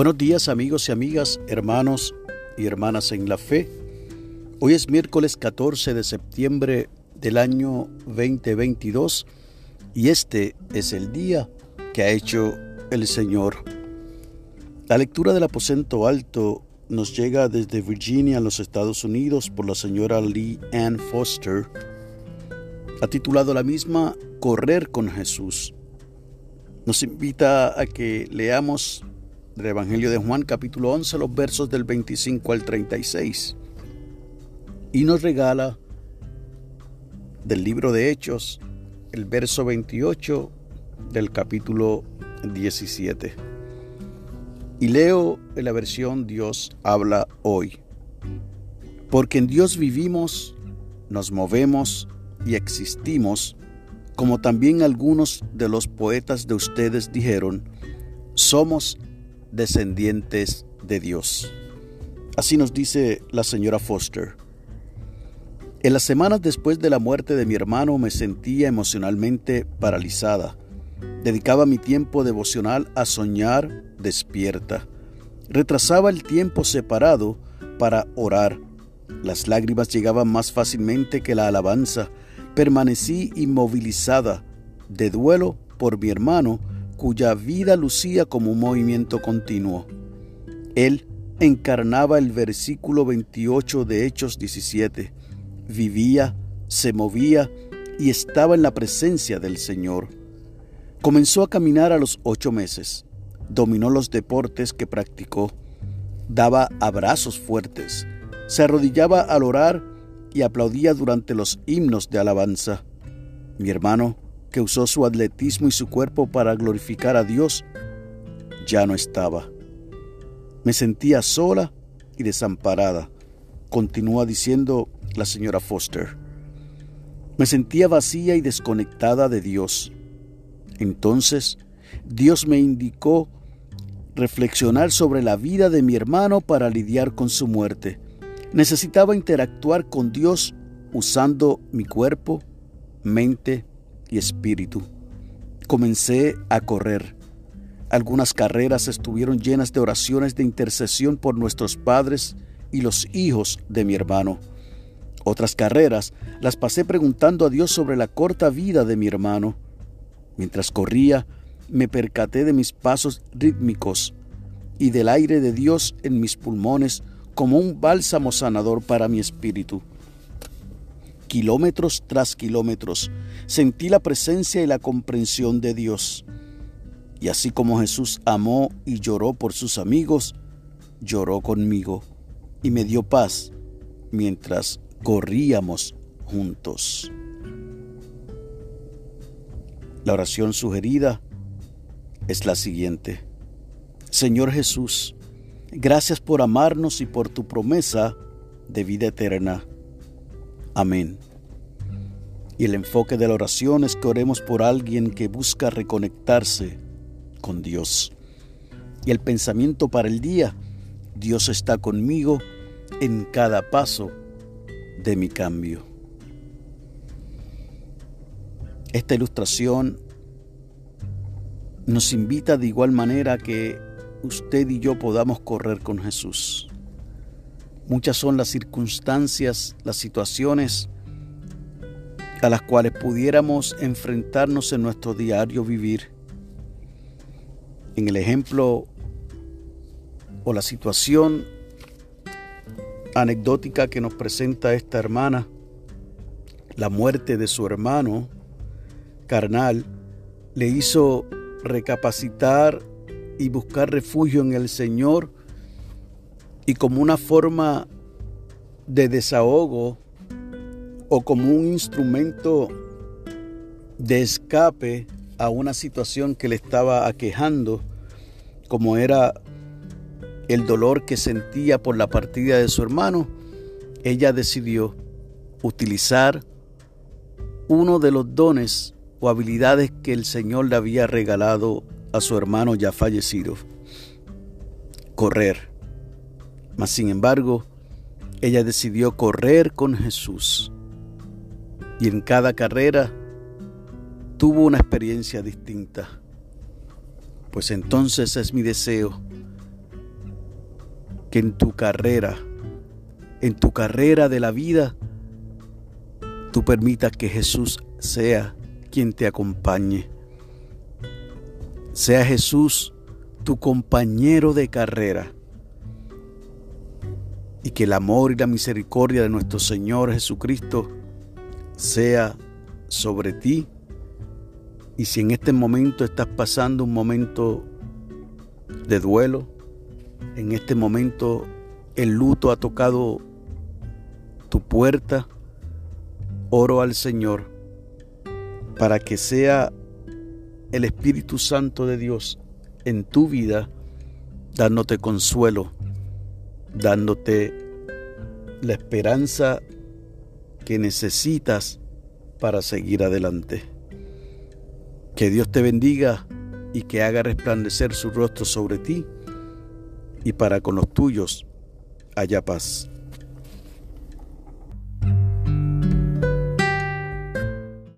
Buenos días amigos y amigas, hermanos y hermanas en la fe. Hoy es miércoles 14 de septiembre del año 2022 y este es el día que ha hecho el Señor. La lectura del aposento alto nos llega desde Virginia, en los Estados Unidos, por la señora Lee Ann Foster. Ha titulado la misma Correr con Jesús. Nos invita a que leamos del Evangelio de Juan capítulo 11 los versos del 25 al 36 y nos regala del libro de Hechos el verso 28 del capítulo 17. Y leo en la versión Dios habla hoy. Porque en Dios vivimos, nos movemos y existimos, como también algunos de los poetas de ustedes dijeron, somos descendientes de Dios. Así nos dice la señora Foster. En las semanas después de la muerte de mi hermano me sentía emocionalmente paralizada. Dedicaba mi tiempo devocional a soñar despierta. Retrasaba el tiempo separado para orar. Las lágrimas llegaban más fácilmente que la alabanza. Permanecí inmovilizada de duelo por mi hermano cuya vida lucía como un movimiento continuo. Él encarnaba el versículo 28 de Hechos 17. Vivía, se movía y estaba en la presencia del Señor. Comenzó a caminar a los ocho meses. Dominó los deportes que practicó. Daba abrazos fuertes. Se arrodillaba al orar y aplaudía durante los himnos de alabanza. Mi hermano que usó su atletismo y su cuerpo para glorificar a Dios, ya no estaba. Me sentía sola y desamparada, continúa diciendo la señora Foster. Me sentía vacía y desconectada de Dios. Entonces, Dios me indicó reflexionar sobre la vida de mi hermano para lidiar con su muerte. Necesitaba interactuar con Dios usando mi cuerpo, mente y espíritu. Comencé a correr. Algunas carreras estuvieron llenas de oraciones de intercesión por nuestros padres y los hijos de mi hermano. Otras carreras las pasé preguntando a Dios sobre la corta vida de mi hermano. Mientras corría, me percaté de mis pasos rítmicos y del aire de Dios en mis pulmones como un bálsamo sanador para mi espíritu kilómetros tras kilómetros, sentí la presencia y la comprensión de Dios. Y así como Jesús amó y lloró por sus amigos, lloró conmigo y me dio paz mientras corríamos juntos. La oración sugerida es la siguiente. Señor Jesús, gracias por amarnos y por tu promesa de vida eterna. Amén. Y el enfoque de la oración es que oremos por alguien que busca reconectarse con Dios. Y el pensamiento para el día, Dios está conmigo en cada paso de mi cambio. Esta ilustración nos invita de igual manera que usted y yo podamos correr con Jesús. Muchas son las circunstancias, las situaciones a las cuales pudiéramos enfrentarnos en nuestro diario vivir. En el ejemplo o la situación anecdótica que nos presenta esta hermana, la muerte de su hermano carnal, le hizo recapacitar y buscar refugio en el Señor y como una forma de desahogo o como un instrumento de escape a una situación que le estaba aquejando, como era el dolor que sentía por la partida de su hermano, ella decidió utilizar uno de los dones o habilidades que el Señor le había regalado a su hermano ya fallecido, correr. Mas sin embargo, ella decidió correr con Jesús. Y en cada carrera tuvo una experiencia distinta. Pues entonces es mi deseo que en tu carrera, en tu carrera de la vida, tú permitas que Jesús sea quien te acompañe. Sea Jesús tu compañero de carrera. Y que el amor y la misericordia de nuestro Señor Jesucristo sea sobre ti. Y si en este momento estás pasando un momento de duelo, en este momento el luto ha tocado tu puerta, oro al Señor para que sea el Espíritu Santo de Dios en tu vida dándote consuelo, dándote la esperanza que necesitas para seguir adelante. Que Dios te bendiga y que haga resplandecer su rostro sobre ti y para con los tuyos haya paz.